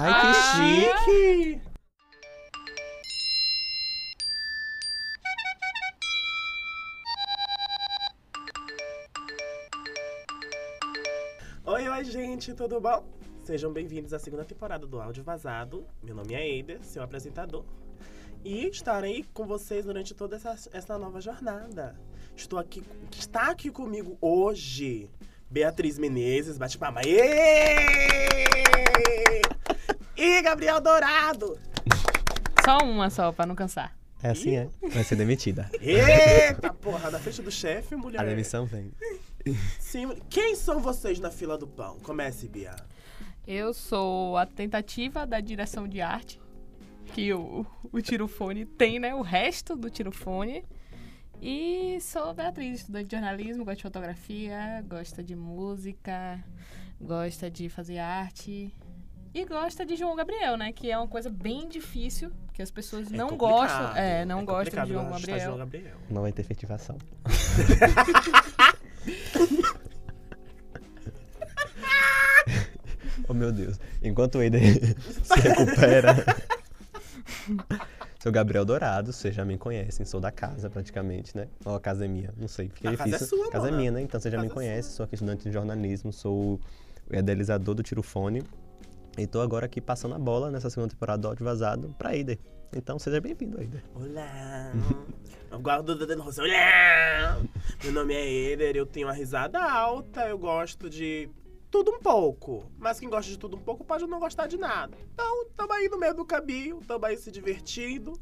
Ai, que chique! Oi, oi, gente, tudo bom? Sejam bem-vindos à segunda temporada do Áudio Vazado. Meu nome é Eider, seu apresentador. E estarei com vocês durante toda essa, essa nova jornada. Estou aqui, está aqui comigo hoje Beatriz Menezes, bate palma. Êêêê! E Gabriel Dourado. Só uma só, pra não cansar. É assim, é? Vai ser demitida. Eita porra, na frente do chefe, mulher. A demissão vem. Sim, quem são vocês na fila do pão? Comece, Bia. Eu sou a tentativa da direção de arte, que o, o tirofone tem, né? O resto do tirofone. E sou Beatriz, estudante de jornalismo, gosto de fotografia, gosta de música, gosta de fazer arte. E gosta de João Gabriel, né? Que é uma coisa bem difícil, que as pessoas É não gostam. É, não é gostam de João Gabriel. João Gabriel. Não vai ter efetivação. oh, meu Deus. Enquanto o Eider se recupera... Sou Gabriel Dourado, vocês já me conhecem, sou da casa praticamente, né? Ou a casa é minha, não sei, fica A casa é difícil. sua, casa é mano. minha, né? Então você já me casa é conhece, sua. sou aqui estudante de jornalismo, sou o idealizador do Tirofone. E tô agora aqui passando a bola nessa segunda temporada do Áudio Vazado pra Eider. Então seja bem-vindo, Eider. Olá. Guardo o dedo no rosto. Olá. Meu nome é Eder, eu tenho uma risada alta, eu gosto de tudo um pouco. Mas quem gosta de tudo um pouco pode não gostar de nada. Então, tamo aí no meio do caminho, tamo aí se divertindo,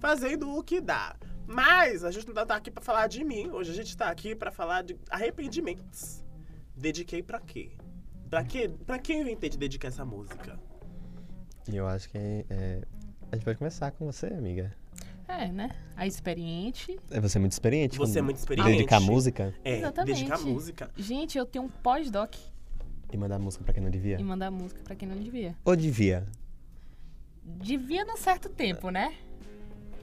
fazendo o que dá. Mas a gente não tá aqui pra falar de mim. Hoje a gente tá aqui pra falar de arrependimentos. Dediquei pra quê? Pra quê? Pra quem eu inventei de dedicar essa música? E eu acho que é, a gente pode começar com você, amiga. É, né? A experiente. É, Você é muito experiente. Você é muito experiente. Dedicar música É, Exatamente. dedicar música. Gente, eu tenho um pós-doc e mandar música pra quem não devia. e mandar música pra quem não devia. Ou devia? Devia num certo tempo, né?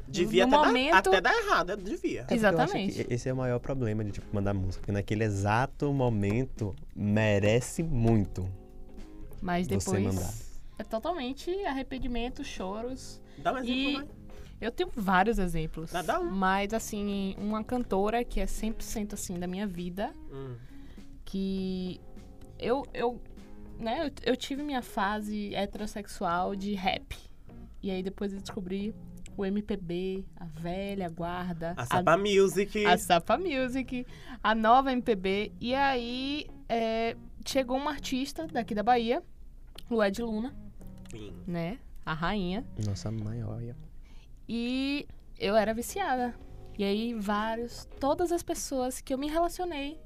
Devia até, momento- dar, até dar errado, é, devia. É Exatamente. esse é o maior problema de tipo, mandar música. Porque naquele exato momento merece muito. Mas Você depois mandar. é totalmente arrependimento, choros. Dá um exemplo, E vai. eu tenho vários exemplos. Dá um. Mas, assim, uma cantora que é 100% assim da minha vida, Hum. que eu, eu, né, eu, eu tive minha fase heterossexual de rap. E aí depois eu descobri o MPB, a velha guarda, A Sapa Music. a Sapa Music, a nova MPB. E aí é, chegou uma artista daqui da Bahia, Lued Luna, Queen. né? A rainha. Nossa maior. E eu era viciada. E aí, vários, todas as pessoas que eu me relacionei,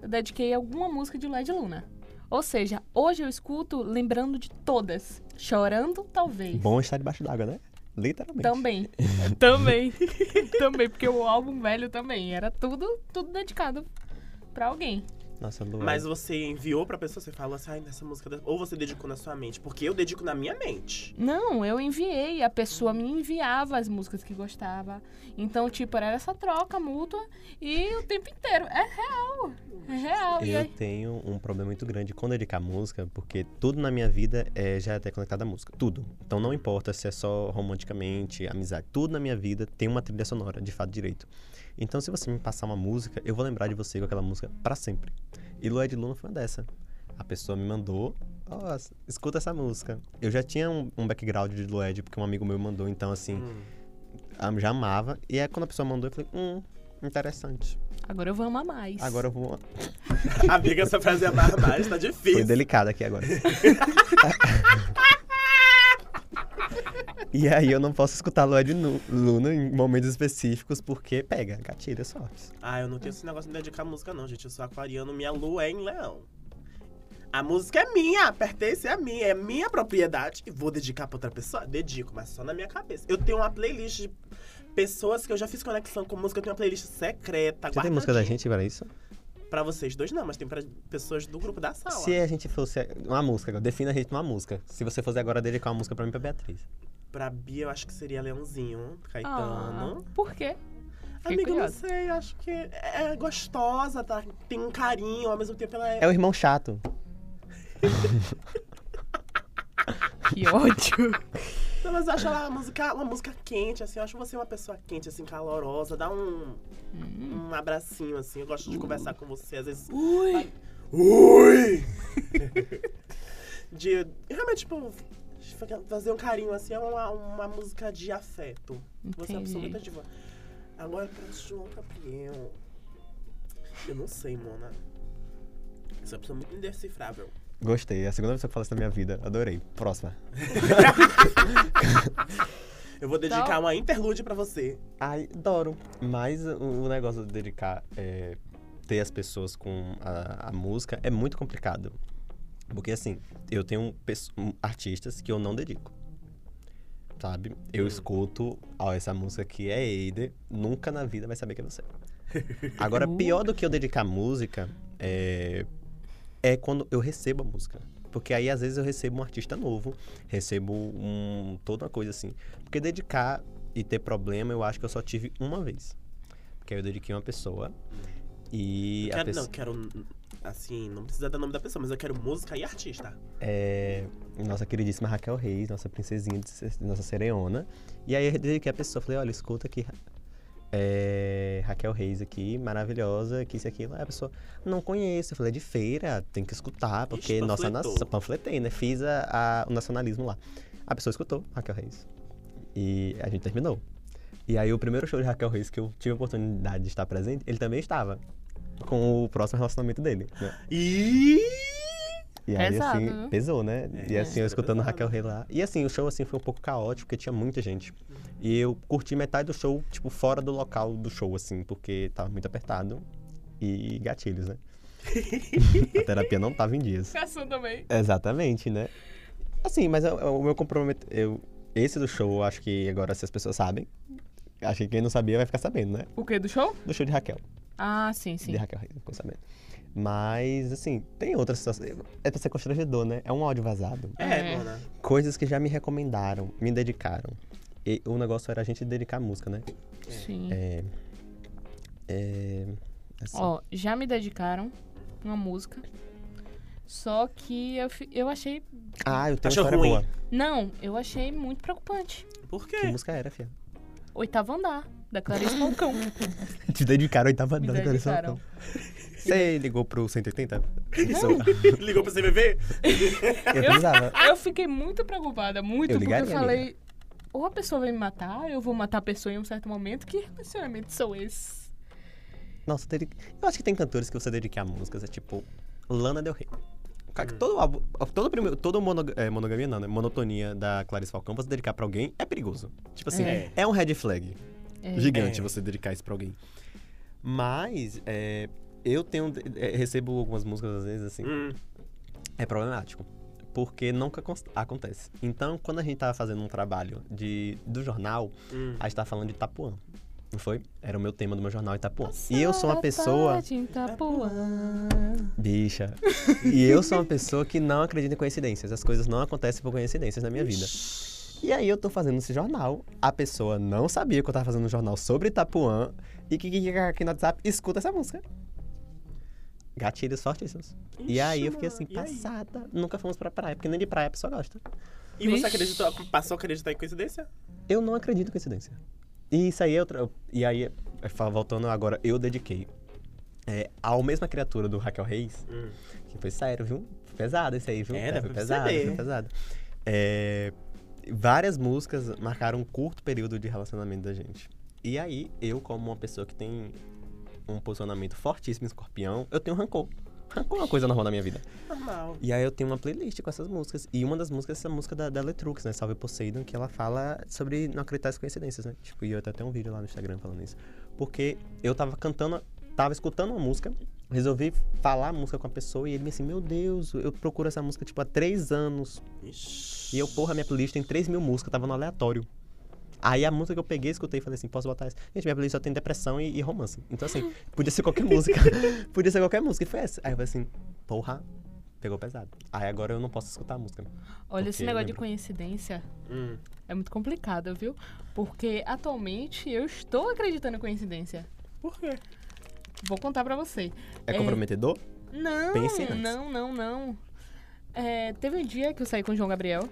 eu dediquei alguma música de Led Luna. Ou seja, hoje eu escuto lembrando de todas. Chorando, talvez. Bom estar debaixo d'água, né? Literalmente. Também. também. também, porque o álbum velho também. Era tudo, tudo dedicado pra alguém. Nossa. Mas você enviou pra pessoa, você falou assim, ai, nessa música. da-" Ou você dedicou na sua mente? Porque eu dedico na minha mente. Não, eu enviei. A pessoa me enviava as músicas que gostava. Então, tipo, era essa troca mútua e o tempo inteiro. É real. É real. E Eu aí, tenho um problema muito grande com dedicar música, porque tudo na minha vida é, já é até conectado à música. Tudo. Então não importa se é só romanticamente, amizade. Tudo na minha vida tem uma trilha sonora, de fato direito. Então se você me passar uma música, eu vou lembrar de você com aquela música pra sempre. E Lué de Luna foi uma dessa. A pessoa me mandou, ó, escuta essa música. Eu já tinha um, um background de Lued, porque um amigo meu mandou, então assim, Hum. já amava. E aí quando a pessoa mandou, eu falei, hum, interessante. agora eu vou amar mais. Agora eu vou. Amiga, essa frase é amar mais, tá Foi difícil. delicada aqui agora. e aí eu não posso escutar Lued Nu- Luna em momentos específicos porque pega, gatilha só. Ah, eu não tenho esse negócio de dedicar música, não, gente. Eu sou aquariano, minha lua é em leão. A música é minha, pertence a mim, é minha propriedade. E vou dedicar pra outra pessoa? Dedico, mas só na minha cabeça. Eu tenho uma playlist de pessoas que eu já fiz conexão com música, eu tenho uma playlist secreta. Você tem música da gente para isso? Pra vocês dois não, mas tem pra pessoas do grupo da sala. Se a gente fosse. Uma música, defina a gente numa música. Se você fosse agora dedicar uma música pra mim pra Beatriz. Pra Bia, eu acho que seria Leãozinho, Ah, Caetano. por quê? Fiquei Amiga, não sei, acho que é gostosa, tá? Tem um carinho, ao mesmo tempo ela é. É o irmão chato. Que ódio. Não, mas eu acho ela uma música, uma música quente, assim. Eu acho você uma pessoa quente, assim, calorosa. Dá um, um abracinho, assim. Eu gosto de conversar com você, às vezes. Ui. Ui! de realmente, tipo, fazer um carinho, assim, é uma, uma música de afeto. Você é uma pessoa Entendi. muito ativa. Agora, pra João Gabriel. Eu não sei, Mona. Você é uma pessoa muito indecifrável. Gostei. É a segunda pessoa que fala isso na minha vida. Adorei. Próxima. Eu vou dedicar Então- uma interlude pra você. Ai, adoro. Mas o, o negócio de dedicar, é, ter as pessoas com a, a música é muito complicado. Porque assim, eu tenho pesso- um, artistas que eu não dedico. Sabe? Eu Hum. escuto, ó, essa música aqui é Eider, nunca na vida vai saber que é você. Agora, pior do que eu dedicar música é, é quando eu recebo a música. Porque aí, às vezes, eu recebo um artista novo, recebo um, toda uma coisa assim. Porque dedicar e ter problema, eu acho que eu só tive uma vez. Porque aí eu dediquei uma pessoa e a Quero, pessoa... Não, quero. Assim, não precisa dar nome da pessoa, mas eu quero música e artista. é, nossa queridíssima Raquel Reis, nossa princesinha, nossa sereona. E aí eu dediquei a pessoa, falei, olha, escuta aqui, é, Raquel Reis aqui, maravilhosa, que isso e aquilo. Aí a pessoa, não conheço. Eu falei, é de feira, tem que escutar, porque Ixi, nossa nação, panfletei, né? Fiz a, a- o nacionalismo lá. A pessoa escutou Raquel Reis. E a gente terminou. E aí o primeiro show de Raquel Reis que eu tive a oportunidade de estar presente, ele também estava. Com o próximo relacionamento dele, né? E E aí, Pesado, assim, viu? pesou, né? É, e assim, eu é escutando pesado. Raquel Rei lá. E assim, o show, assim, foi um pouco caótico, porque tinha muita gente. E eu curti metade do show, tipo, fora do local do show, assim, porque tava muito apertado. E gatilhos, né? a terapia não tava em dias. Caçando também. Exatamente, né? Assim, mas eu- eu- o meu comprometimento... Eu, esse do show, eu acho que agora, se as pessoas sabem... Acho que quem não sabia vai ficar sabendo, né? O quê? Do show? Do show de Raquel. Ah, sim, sim. De Raquel Reis, ficou sabendo. Mas, assim, tem outras situações. É pra ser constrangedor, né? É um áudio vazado. É, É. Mona. Coisas que já me recomendaram, me dedicaram. E o negócio era a gente dedicar a música, né? Sim. É. É. Assim, Ó, já me dedicaram uma música. Só que eu, eu achei. Ah, eu tenho Achou uma história ruim? boa. Não, eu achei muito preocupante. Por Que quê? música era, fia? Oitavo andar, da Clarice Falcão. Te dedicaram, oitava Me dando dedicaram. Você ligou pro 180? Isso, Ligou pra CVV? eu precisava. Eu fiquei muito preocupada, muito, Eu porque eu falei. Ou a pessoa vai me matar, eu vou matar a pessoa em um certo momento. Que relacionamentos são esses? Nossa, eu acho que tem cantores que você dedicar músicas, é tipo Lana Del Rey. Cara, que Hum. Todo, todo, primeiro, todo monog- é, monogamia não, né? Monotonia da Clarice Falcão, você dedicar pra alguém é perigoso. Tipo assim, É. é, um red flag. É. gigante É. você dedicar isso pra alguém. Mas, é, eu tenho. é, recebo algumas músicas às vezes assim. Hum. É problemático. Porque nunca acontece. Então, quando a gente tava fazendo um trabalho de, do jornal, Hum. a gente tava falando de Itapuã. Não foi? Era o meu tema do meu jornal Itapuã. E eu sou uma pessoa. Tarde em Itapuã. Bicha. e eu sou uma pessoa que não acredita em coincidências. As coisas não acontecem por coincidências na minha vida. E aí eu tô fazendo esse jornal, a pessoa não sabia que eu tava fazendo um jornal sobre Itapuã e que, que, que aqui no WhatsApp escuta essa música. Gatilhos fortíssimos. e aí eu fiquei Ixi, assim, passada. Nunca fomos pra praia, porque nem de praia a pessoa gosta. E você Vixe. acreditou, passou a acreditar em coincidência? Eu não acredito em coincidência. E isso aí é outra. E aí, é, voltando agora, eu dediquei é, ao mesma criatura do Raquel Reis, Hum. que foi sério, viu? Foi pesado isso aí, viu? É, dá foi pesado, foi pesado. É, várias músicas marcaram um curto período de relacionamento da gente. E aí, eu, como uma pessoa que tem um posicionamento fortíssimo em escorpião, eu tenho rancor. Rancor é uma coisa normal na minha vida. Normal. E aí eu tenho uma playlist com essas músicas. E uma das músicas é essa música da, da Letrux, né? Salve Poseidon, que ela fala sobre não acreditar em coincidências, né? Tipo, e eu até tenho um vídeo lá no Instagram falando isso. Porque eu tava cantando, tava escutando uma música, resolvi falar a música com a pessoa e ele me assim, meu Deus, eu procuro essa música, tipo, há três anos. Ixi. E eu, porra, minha playlist tem 3 mil músicas, tava no aleatório. Aí a música que eu peguei, escutei e falei assim, posso botar essa? Gente, minha playlist só tem depressão e, e romance. Então, assim, podia ser qualquer música. podia ser qualquer música. E foi essa. Aí eu falei assim, porra, pegou pesado. Aí agora eu não posso escutar a música. Olha, esse negócio de coincidência Hum. é muito complicado, viu? Porque atualmente eu estou acreditando em coincidência. Por quê? Vou contar pra você. É, É. comprometedor? Não, Pense antes. não, não, não. É, teve um dia que eu saí com o João Gabriel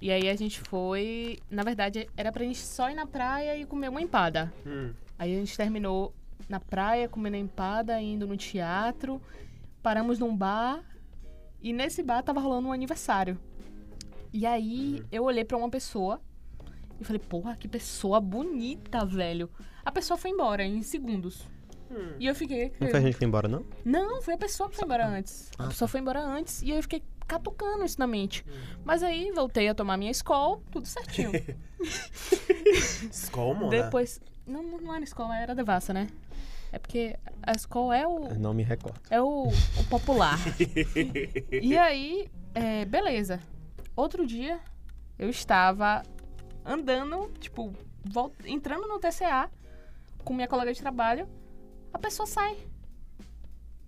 E aí a gente foi. Na verdade, era pra gente só ir na praia e comer uma empada. Hum. Aí a gente terminou na praia, comendo empada, indo no teatro. Paramos num bar. E nesse bar tava rolando um aniversário. E aí eu olhei pra uma pessoa e falei, porra, que pessoa bonita, velho. A pessoa foi embora em segundos. Hum. E eu fiquei. Não foi a gente que foi embora, não? Não, foi a pessoa que foi embora antes. Ah, A pessoa foi embora antes e eu fiquei catucando isso na mente. Hum. Mas aí voltei a tomar minha escola, tudo certinho. Skol, Mona. Depois. Não, não era escola, era devassa, né? É porque a escola é o. Não me recordo. É o, o popular. e aí, é, beleza. Outro dia, eu estava andando, tipo, vol- entrando no TCA com minha colega de trabalho. A pessoa sai.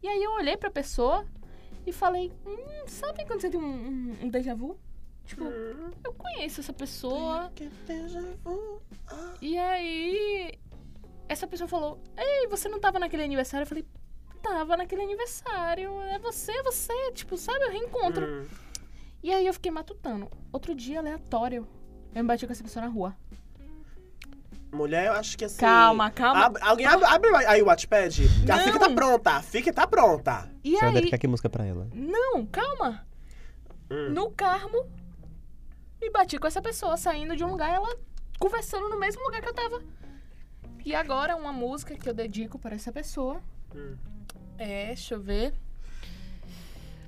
E aí eu olhei pra pessoa e falei: Hum, sabe quando você tem um, um, um déjà vu? Tipo, eu conheço essa pessoa. E aí, essa pessoa falou: Ei, você não tava naquele aniversário? Eu falei: Tava naquele aniversário. É você, é você. Tipo, sabe, o reencontro. Hum. E aí eu fiquei matutando. Outro dia, aleatório, eu me bati com essa pessoa na rua. Mulher, eu acho que assim. Calma, calma. Abre- alguém abre, abre aí o Watchpad. A Não. fica tá pronta. A fica tá pronta. E Você vai aí. dedicar que música pra ela? Não, calma. Hum. No Carmo, me bati com essa pessoa saindo de um lugar, ela conversando no mesmo lugar que eu tava. E agora, uma música que eu dedico para essa pessoa Hum. é, deixa eu ver.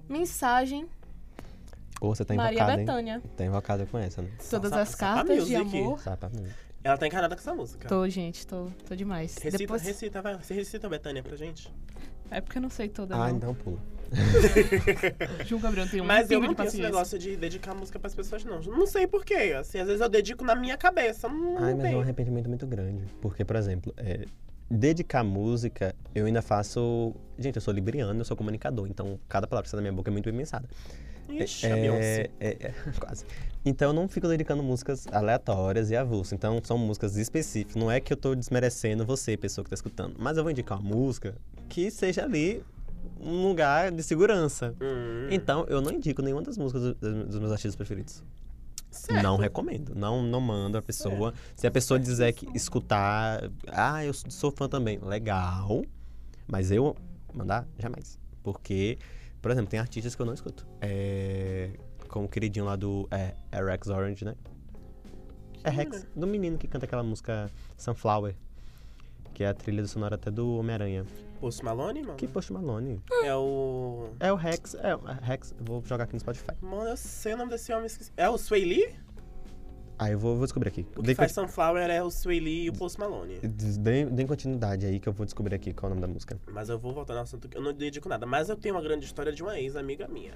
Mensagem, Ou você tá Maria invocada, hein? Bethânia. Tá invocada com essa, né? Todas as cartas de music. amor. Sapa. Ela tá encanada com essa música. Tô, gente, tô, tô demais. Recita, Depois... recita, vai. Você recita, Betânia, pra gente. É porque eu não sei toda, Ah, não. então pula. João Gabriel tem um Mas eu não de tenho esse negócio de dedicar música pras pessoas, não. Não sei porquê. Assim, às vezes eu dedico na minha cabeça. Não, Ai, não mas é um arrependimento muito grande. Porque, por exemplo, é, dedicar música, eu ainda faço. Gente, eu sou libriano, eu sou comunicador, então cada palavra que sai da minha boca é muito bem pensada. Ixi. É, é, é, quase. Então eu não fico dedicando músicas aleatórias e avulsas. Então são músicas específicas. Não é que eu tô desmerecendo você, pessoa que tá escutando. Mas eu vou indicar uma música que seja ali um lugar de segurança. Hum, Então eu não indico nenhuma das músicas do- dos meus artistas preferidos. certo. Não recomendo. Não, não mando a pessoa. Se a pessoa dizer que escutar, ah, eu sou fã também, legal. Mas eu mandar, jamais. Porque, por exemplo, tem artistas que eu não escuto. É, como o queridinho lá do é, é Rex Orange, né? É Rex, do menino que canta aquela música Sunflower. Que é a trilha sonora até do Homem-Aranha. Post Malone, mano? Que Post Malone. É o... É o Rex, é o Rex, vou jogar aqui no Spotify. Mano, eu sei o nome desse homem. esqueci. É o Sway Lee? Ah, eu vou, vou descobrir aqui. O que faz Sunflower é o Sway Lee e o Post Malone. dê, dê continuidade aí que eu vou descobrir aqui qual é o nome da música. Mas eu vou voltar no assunto que eu não dedico nada. Mas eu tenho uma grande história de uma ex-amiga minha.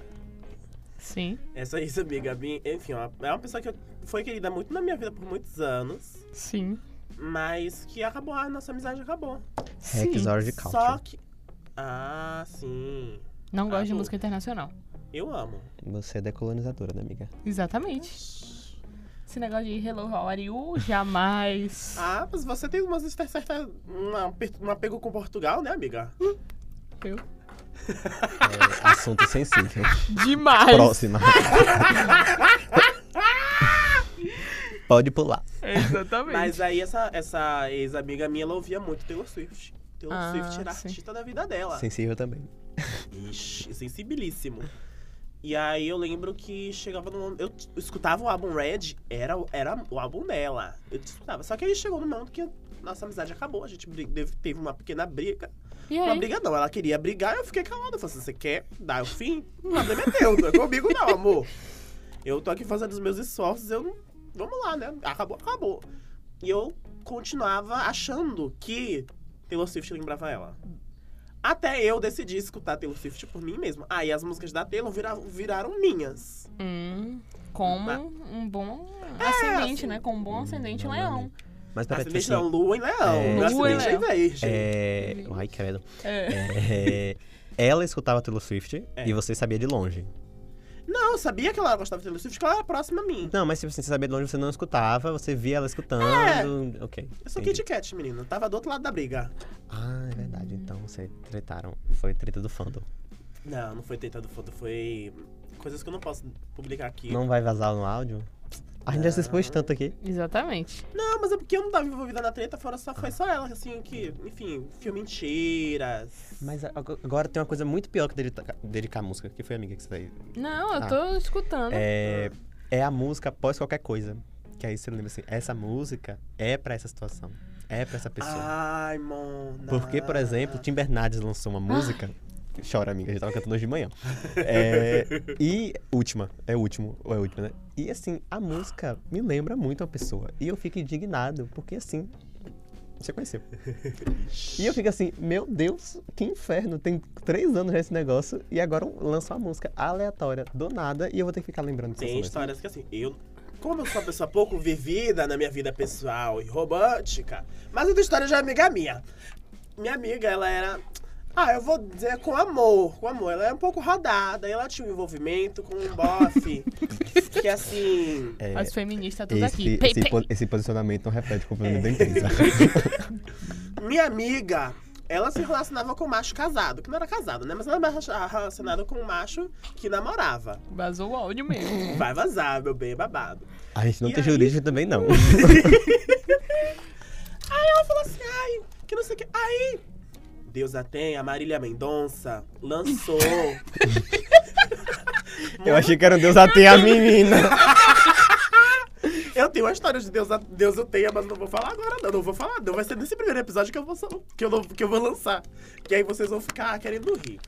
Sim, Essa ex-amiga minha, enfim, ó, é uma pessoa que foi querida muito na minha vida por muitos anos. sim. Mas que acabou, a nossa amizade acabou. Rex sim. Só que. Ah, sim. Não gosto de Ah, música internacional. Eu amo. Você é decolonizadora, né, amiga? Exatamente. Esse negócio de Hello, how are you? Jamais. Ah, mas você tem umas certa uma, um apego com Portugal, né, amiga? Eu. É, assunto sensível. Demais. Próxima. Pode pular. Exatamente. Mas aí essa, essa ex-amiga minha, ela ouvia muito Taylor Swift. Taylor Ah, Swift era a sim. artista da vida dela. Sensível também. Ixi, sensibilíssimo. E aí eu lembro que chegava no Eu escutava o álbum Red, era, o- era o álbum dela. Eu escutava. Só que aí chegou no momento que nossa amizade acabou. A gente teve uma pequena briga. Uma briga não, ela queria brigar eu fiquei calado. Eu falei assim, você quer dar o fim? Não é teu, não é comigo não, amor. Eu tô aqui fazendo os meus esforços, eu não... Vamos lá, né? Acabou, acabou. E eu continuava achando que Taylor Swift lembrava ela. Até eu decidi escutar Taylor Swift por mim mesma. Aí as músicas da Taylor viraram, viraram minhas. Hum, como Ah. um bom ascendente, assim. né? Com um bom ascendente Não, leão. Mas peraí, tipo Ascendente assim, não, Lua em Leão. É. Lua em é virgem. é... Ai, credo. É. É, Ela escutava Taylor Swift É. e você sabia de longe. Não, eu sabia que ela gostava de Taylor Swift, porque ela era próxima a mim. Não, mas se você sabia de longe, você não escutava, você via ela escutando. Ok. Eu sou. Kit Kat, menino. Tava do outro lado da briga. Ah, é verdade. Então vocês tretaram. Foi treta do fandom. Não, não foi tentado foto, foi coisas que eu não posso publicar aqui. Não vai vazar no áudio? A gente já se expôs tanto aqui. Exatamente. Não, mas é porque eu não tava envolvida na treta, fora só, foi só ela, assim, que, enfim, viu mentiras. Mas agora tem uma coisa muito pior que dedicar, dedicar a música, que foi a amiga que você tá aí. Não, eu Ah. tô escutando. É, é a música após qualquer coisa. Que aí você lembra assim, essa música é pra essa situação. É pra essa pessoa. Ai, Mona. Porque, por exemplo, Tim Bernardes lançou uma música. Chora, amiga, a gente tava cantando hoje de manhã. É, e última, é o último, ou é a última, né? E assim, a música me lembra muito uma pessoa. E eu fico indignado, porque assim. Você conheceu. E eu fico assim, meu Deus, que inferno. Tem três anos já esse negócio e agora lança uma música aleatória, do nada, e eu vou ter que ficar lembrando dessa Tem histórias que, assim, eu... Como eu sou uma pessoa pouco vivida na minha vida pessoal e romântica, mas outra história de uma amiga minha. Minha amiga, ela era... Ah, eu vou dizer com amor, com amor. Ela é um pouco rodada, e ela tinha um envolvimento com um bofe que, assim... É, As feministas tudo esse, aqui. Pei, esse, po- esse posicionamento não reflete o comportamento da empresa. Minha amiga, ela se relacionava com um macho casado, que não era casado, né? Mas ela era relacionada com um macho que namorava. Vazou o áudio mesmo. Vai vazar, meu bem, é babado. A gente não E tem aí? jurídico também, não. Aí ela falou assim, ai, que não sei o que. Aí, Deus a tem, a Marília Mendonça lançou. Eu achei que era um Deus até a menina. Eu tenho uma história de Deus, a- Deus eu tenha, mas não vou falar agora, não. Não vou falar, não. Vai ser nesse primeiro episódio que eu vou, que eu, que eu vou lançar. Que aí vocês vão ficar querendo rir.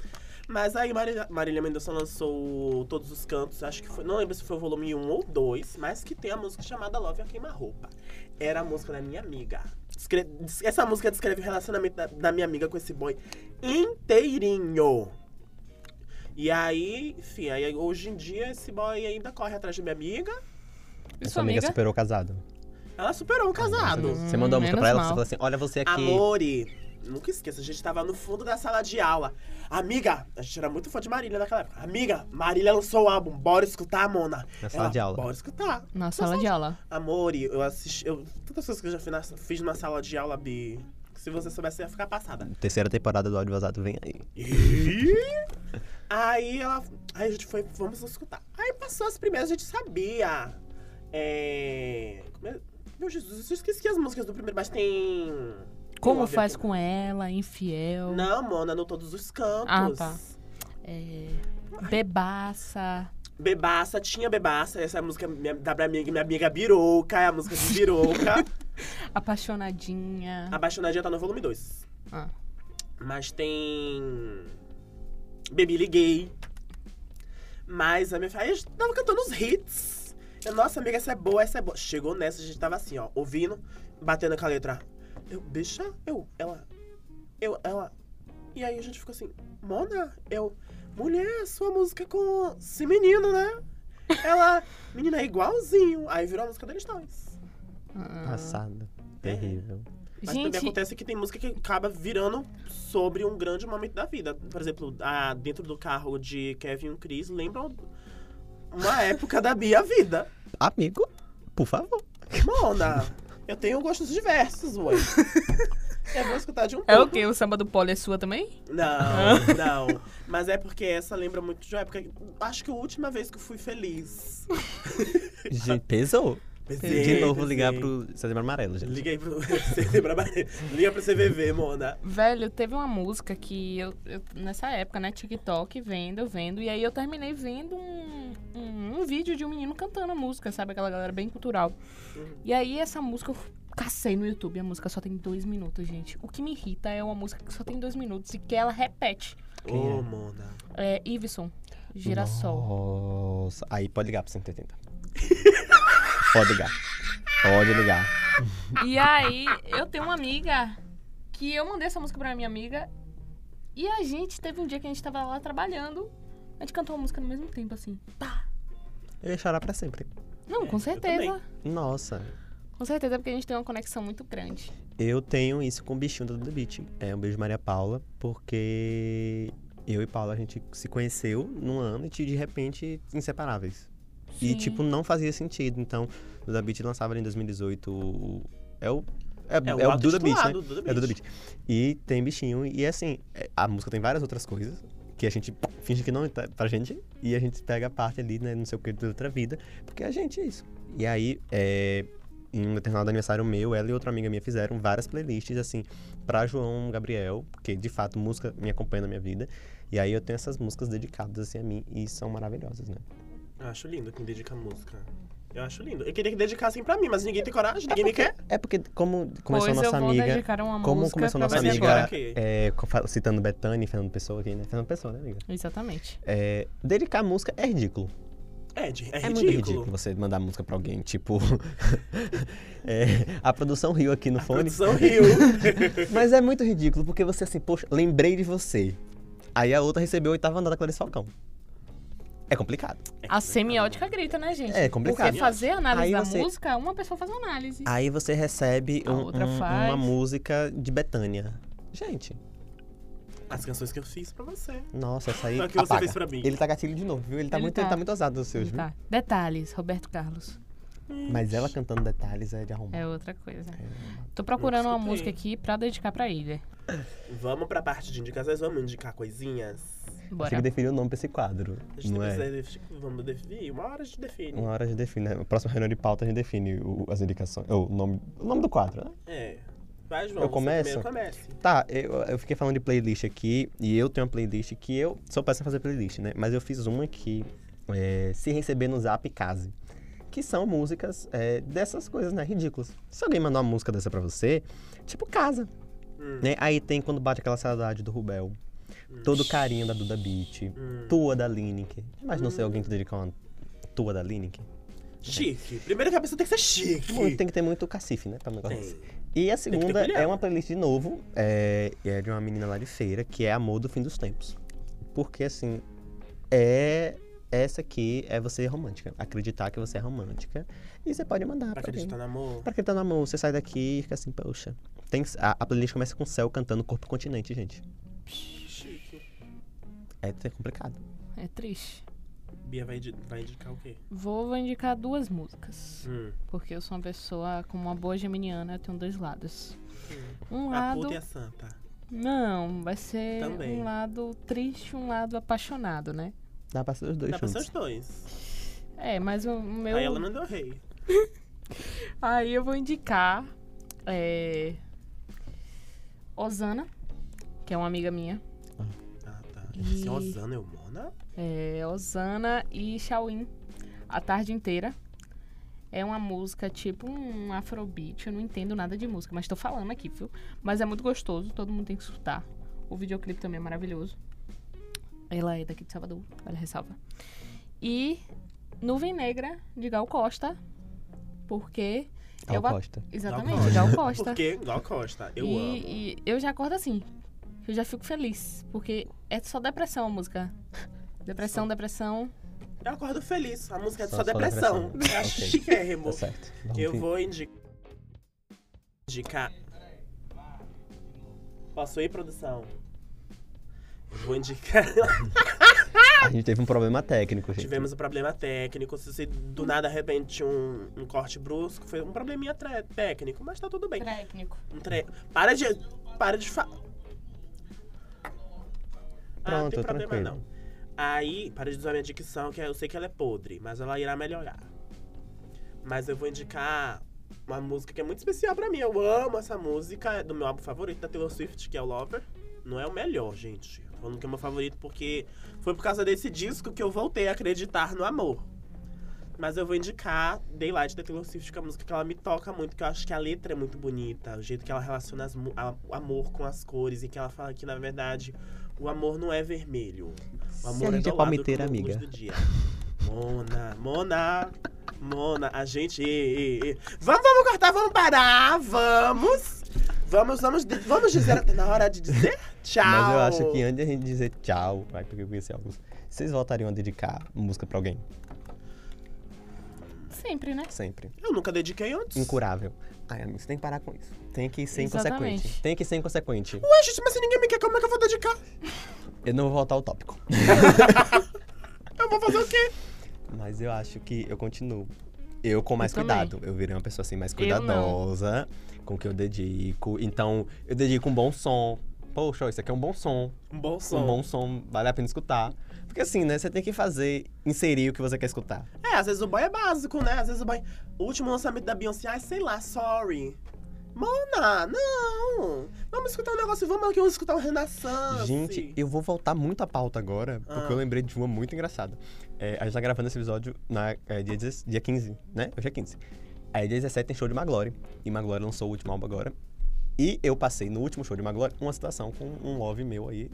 Mas aí Marília, Marília Mendonça lançou Todos os Cantos, acho que foi. Não lembro se foi o volume 1 ou 2, mas que tem a música chamada Love a Queima-Roupa. Era a música da minha amiga. Essa música descreve o relacionamento da, da minha amiga com esse boy inteirinho. E aí, enfim, aí hoje em dia esse boy ainda corre atrás de minha amiga. E Sua amiga amiga? superou o casado. Ela superou o casado. Você mandou a música pra ela, mal. você falou assim, olha você aqui. Amore, nunca esqueça, a gente tava no fundo da sala de aula. Amiga, a gente era muito fã de Marília naquela época. Amiga, Marília lançou o álbum, bora escutar, Mona. Na sala de aula. Bora escutar. Na sala de aula. Amore, eu assisti. Eu, tantas coisas que eu já fiz, na, fiz numa sala de aula, Bi. Se você soubesse, você ia ficar passada. Terceira temporada do Áudio Vazado vem aí. aí ela. Aí a gente foi, vamos escutar. Aí passou as primeiras, a gente sabia. É. como é- Meu Jesus, eu esqueci as músicas do primeiro, mas tem. Como faz com ela, infiel. Não, Mona, no todos os cantos. Ah, tá. É, bebaça. Bebaça, tinha Bebaça, essa é a música minha, da minha amiga, minha amiga Birouca, é a música de Birouca. Apaixonadinha. Apaixonadinha tá no volume 2. Ah. Mas tem. Baby Liguei. Mas a minha aí a gente tava cantando os hits. Eu, Nossa, amiga, essa é boa, essa é boa. Chegou nessa, a gente tava assim, ó, ouvindo, batendo com a letra. Eu, bicha, eu, ela, eu, ela. E aí a gente ficou assim, Mona, eu, mulher, sua música com esse menino, né? Ela, menina, é igualzinho. Aí virou a música deles dois. Ah. Passada. Terrível. Mas também Gente, acontece que tem música que acaba virando sobre um grande momento da vida. Por exemplo, a, dentro do carro de Kevin e Chris lembram uma época da minha vida. Amigo, por favor. Mona, eu tenho gostos diversos, ué. Eu vou escutar de um é o quê? O samba do pole é sua também? Não, não. Mas é porque essa lembra muito de uma época. Acho que a última vez que eu fui feliz. Gente, pesou. Pesei, De novo, pesei. ligar pro Setembro Amarelo, gente. Liguei pro. Liga pro CVV, Mona. Velho, teve uma música que eu, eu- nessa época, né, TikTok, vendo, vendo, e aí eu terminei vendo um, um, um vídeo de um menino cantando a música, sabe? Aquela galera bem cultural. E aí essa música eu cacei no YouTube, a música só tem dois minutos, gente. O que me irrita é uma música que só tem dois minutos e que ela repete. Ô, é? Mona. É Iveson, Girassol. Nossa. Aí pode ligar pro 180. pode ligar. Pode ligar. E aí, eu tenho uma amiga que eu mandei essa música pra minha amiga. E a gente teve um dia que a gente tava lá trabalhando. A gente cantou uma música no mesmo tempo, assim. Pá. Eu ia chorar pra sempre. Não, com certeza. Nossa. Com certeza, porque a gente tem uma conexão muito grande. Eu tenho isso com o bichinho do The Beat. É um beijo Maria Paula, porque eu e Paula a gente se conheceu num ano e de repente inseparáveis. E tipo, não fazia sentido. Então, o The Beat lançava ali em 2018 o- é o é, É o é o Duda Beat, né? Duda É Duda Beat. E tem bichinho e assim, é- a música tem várias outras coisas que a gente finge que não tá pra gente e a gente pega a parte ali, né, não sei o que, de outra vida, porque a gente é isso. E aí, é, em um determinado aniversário meu, ela e outra amiga minha fizeram várias playlists, assim, pra João Gabriel, porque de fato música me acompanha na minha vida. E aí eu tenho essas músicas dedicadas, assim, a mim e são maravilhosas, né? Eu acho lindo quem dedica música. Eu acho lindo. Eu queria que dedicassem pra mim, mas ninguém tem coragem, ninguém me quer. É porque, como começou pois nossa eu vou amiga. dedicar uma Como música começou nossa amiga, é, citando Betânia e Fernando Pessoa aqui, né? Fernando Pessoa, né, amiga? Exatamente. É, dedicar música é ridículo. É, de- é É muito ridículo. ridículo você mandar música pra alguém. Tipo, é, a produção riu aqui no A fone. produção riu. Mas é muito ridículo, porque você assim, poxa, lembrei de você. Aí a outra recebeu a oitava andada da Clarice Falcão. É complicado. A semiótica grita, né, gente? É complicado. Porque fazer análise Aí da você- música, uma pessoa faz uma análise. Aí você recebe A um- outra um- faz. uma música de Betânia. Gente, As canções que eu fiz pra você. nossa, essa aí. O que você apaga. fez pra mim. Ele tá gatilho de novo, viu? Ele tá, Ele muito, tá. Ele tá muito ousado dos seus, viu? Tá. Detalhes, Roberto Carlos. Mas ela cantando detalhes é de arrumar. É outra coisa. É. Tô procurando uma escutei. música aqui pra dedicar pra ele. Vamos pra parte de indicações, vamos indicar coisinhas. Tem Bora. que definir o nome pra esse quadro. A gente Não é? precisa definir. Vamos definir. Uma hora a gente define. Uma hora a gente define, né? Na próxima reunião de pauta a gente define o- as indicações. o, nome, o nome do quadro, né? É. Vai, João. Eu começo? Comece. Tá, eu, eu fiquei falando de playlist aqui, e eu tenho uma playlist que eu sou péssimo em fazer playlist, né? Mas eu fiz uma que é, se receber no zap, case. Que são músicas é, dessas coisas, né? Ridículas. Se alguém mandar uma música dessa pra você, tipo, casa. Hum. Né? Aí tem quando bate aquela saudade do Rubel. Todo carinho da Duda Beat. Hum. Tua da Lineker. Imagina se alguém te dedicar uma tua da Lineker. Chique. Primeiro que a pessoa tem que ser chique. Muito- tem que ter muito cacife, né? Pra um negócio. E a que segunda é uma playlist de novo, é, e é de uma menina lá de feira, que é Amor do Fim dos Tempos. Porque, assim, é. Essa aqui é você romântica. Acreditar que você é romântica. E você pode mandar Pra pra, alguém. acreditar no amor. Pra acreditar no amor. Você sai daqui e fica assim, poxa. Tem, a, a playlist começa com o céu cantando Corpo Continente, gente. Chique. É, é complicado. É triste. Bia vai, vai indicar o quê? Vou, vou indicar duas músicas. Hum. Porque eu sou uma pessoa, como uma boa geminiana, eu tenho dois lados. Um A lado. puta e a santa. Não, vai ser Também. um lado triste um lado apaixonado, né? Dá pra ser os dois Dá pra ser juntos. os dois. É, mas o meu. Aí ela não deu rei. Aí eu vou indicar. É... Osana, que é uma amiga minha. E- Você é Osana Eumona? É, Osana e Shaolin, a tarde inteira. É uma música tipo um afrobeat, eu não entendo nada de música, mas tô falando aqui, viu? Mas é muito gostoso, todo mundo tem que escutar. O videoclipe também é maravilhoso. Ela é daqui de Salvador, vale ressalva. E Nuvem Negra, de Gal Costa, porque... Gal eu Costa. Exatamente, Gal Costa. Porque Gal Costa, eu e, amo. e eu já acordo assim. Eu já fico feliz. Porque é só depressão a música. Depressão, Só. depressão. Eu acordo feliz. A música é Só- só, só depressão. depressão. Eu acho Ok. chiquérrimo. Tá certo. Vamos Eu vou indi- indicar. Posso ir, produção? Eu vou indicar. A gente teve um problema técnico, gente. Tivemos um problema técnico. Se você do nada de repente um, um corte brusco, foi um probleminha técnico, mas tá tudo bem. Técnico. Um tre... Para de. Para de falar. Ah, não Pronto, tem problema tranquilo. não. Aí, para de usar minha dicção, que eu sei que ela é podre, mas ela irá melhorar. Mas eu vou indicar uma música que é muito especial pra mim. Eu amo essa música, é do meu álbum favorito da Taylor Swift, que é o Lover. Não é o melhor, gente. Tô falando que é o meu favorito porque foi por causa desse disco que eu voltei a acreditar no amor. Mas eu vou indicar Daylight da Taylor Swift, que é uma música que ela me toca muito, que eu acho que a letra é muito bonita, o jeito que ela relaciona as a- o amor com as cores, e que ela fala que, na verdade, o amor não é vermelho. O amor Se a é gente é dourado palmiteira, amiga. do dia. Mona, Mona, Mona, a gente. Vamos, vamos cortar, vamos parar, vamos! Vamos, vamos, vamos dizer. Na hora de dizer tchau. Mas eu acho que antes de a gente dizer tchau, vai, porque eu conheci alguns, vocês voltariam a dedicar música pra alguém? Sempre, né? Sempre. Eu nunca dediquei antes. Incurável. Ai, amigo, você tem que parar com isso. Tem que ser Exatamente. inconsequente. Tem que ser inconsequente. Ué, gente, mas se ninguém me quer, como é que eu vou dedicar? Eu não vou voltar ao tópico. Eu vou fazer o quê? Mas eu acho que eu continuo. Eu com mais Eu também. cuidado. Eu virei uma pessoa assim mais cuidadosa com o que eu dedico. Então, eu dedico um bom som. poxa, isso aqui é um bom som. Um bom som. Um bom som, vale a pena escutar. Porque assim, né, você tem que fazer, inserir o que você quer escutar. É, às vezes o boy é básico, né? Às vezes o boy. O último lançamento da Beyoncé, ai, sei lá, sorry. Mona, não! Vamos escutar um negócio, vamos aqui, vamos escutar um Renaissance. Gente, eu vou voltar muito à pauta agora, porque Ah. eu lembrei de uma muito engraçada. É, a gente tá gravando esse episódio na, é, dia, 10 dia 15, né? Hoje é 15. Aí dia 17 tem show de Maglore. E Maglore lançou o último álbum agora. E eu passei no último show de Maglore uma situação com um love meu aí.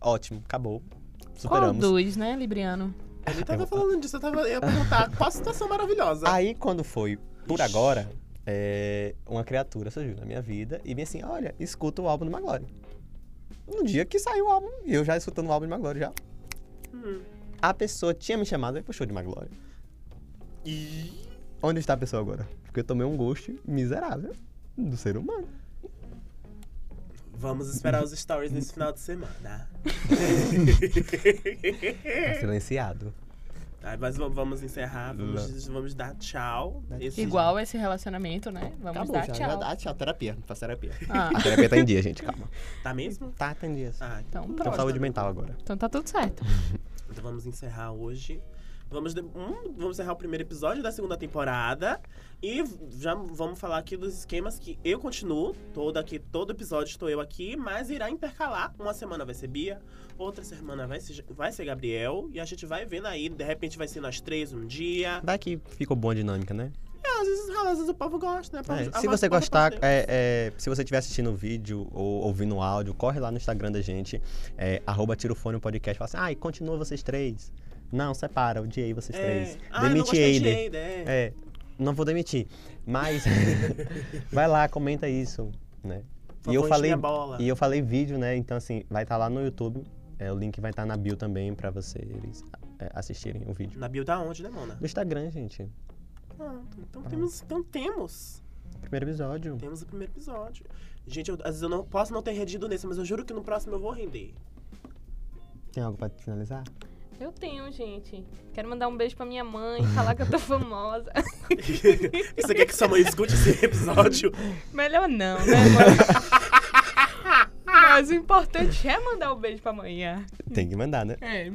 Ótimo, acabou. Qual Superamos. dos, né, Libriano? Ele tava falando disso, eu tava. Eu ia perguntar qual a situação maravilhosa. Aí quando foi por Ixi. agora, é, uma criatura surgiu na minha vida e me assim, olha, escuta o álbum do Maglore. No dia que saiu o álbum, e eu já escutando o álbum de Maglore já. Hum. A pessoa tinha me chamado e show de Maglore. E. Onde está a pessoa agora? Porque eu tomei um gosto miserável do ser humano. Vamos esperar os stories nesse final de semana. Tá silenciado. Tá, mas vamos, vamos encerrar, vamos, vamos dar tchau. Esse- Igual esse relacionamento, né? Vamos Acabou, dar já, tchau. já dá tchau. Terapia, faço terapia. Ah, A terapia tá em dia, gente, calma. Tá mesmo? Tá, tá em dia. Ah, então Com pronto. saúde mental agora. Então tá tudo certo. Então vamos encerrar hoje. Vamos, de- hum, vamos encerrar o primeiro episódio da segunda temporada. E já vamos falar aqui dos esquemas que eu continuo. Todo aqui, todo episódio estou eu aqui, mas irá intercalar. Uma semana vai ser Bia, outra semana vai ser, vai ser Gabriel. E a gente vai vendo aí, de repente vai ser nós três um dia. Vai que ficou boa a dinâmica, né? É, às vezes, às vezes o povo gosta, né? Povo- É, se você gostar, gosta. é, é, se você estiver assistindo o vídeo ou ouvindo o áudio, corre lá no Instagram da gente, é, arroba Tirofone Podcast, fala assim, ai, continua vocês três. Não, separa, odiei vocês É. três. Ah, eu não Demite gostei de Eider. É. É, não vou demitir. Mas vai lá, comenta isso, né? Por E eu falei e eu falei vídeo, né? Então assim, vai estar lá no YouTube. É, o link vai estar na bio também pra vocês é, assistirem o vídeo. Na bio da onde, né, Mona? No Instagram, gente. Pronto. Então temos. Então temos. Primeiro episódio. Temos o primeiro episódio. Gente, eu- às vezes eu não posso não ter rendido nesse, mas eu juro que no próximo eu vou render. Tem algo pra finalizar? Eu tenho, gente. Quero mandar um beijo pra minha mãe, falar que eu tô famosa. Você quer que sua mãe escute esse episódio? Melhor não, né, mãe? Mas o importante é mandar um beijo pra amanhã. Tem que mandar, né? É.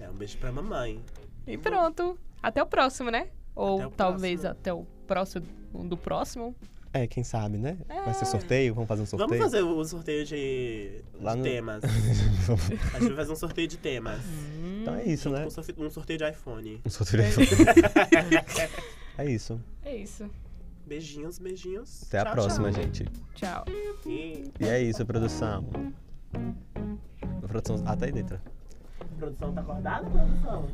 É, um beijo pra mamãe. E pronto. Até o próximo, né? Ou Até talvez próximo. até o próximo do próximo. É, quem sabe, né? Vai ser É. sorteio, vamos fazer um sorteio. Vamos fazer o sorteio de, Lá de no- temas. A gente vai fazer um sorteio de temas então é isso, né? Um sorteio de iPhone. Um sorteio de é iPhone. é isso. É isso. Beijinhos, beijinhos. Até tchau, a próxima, tchau. gente. Tchau. E... é isso, produção. A produção. Ah, tá aí dentro. A produção tá acordada, produção?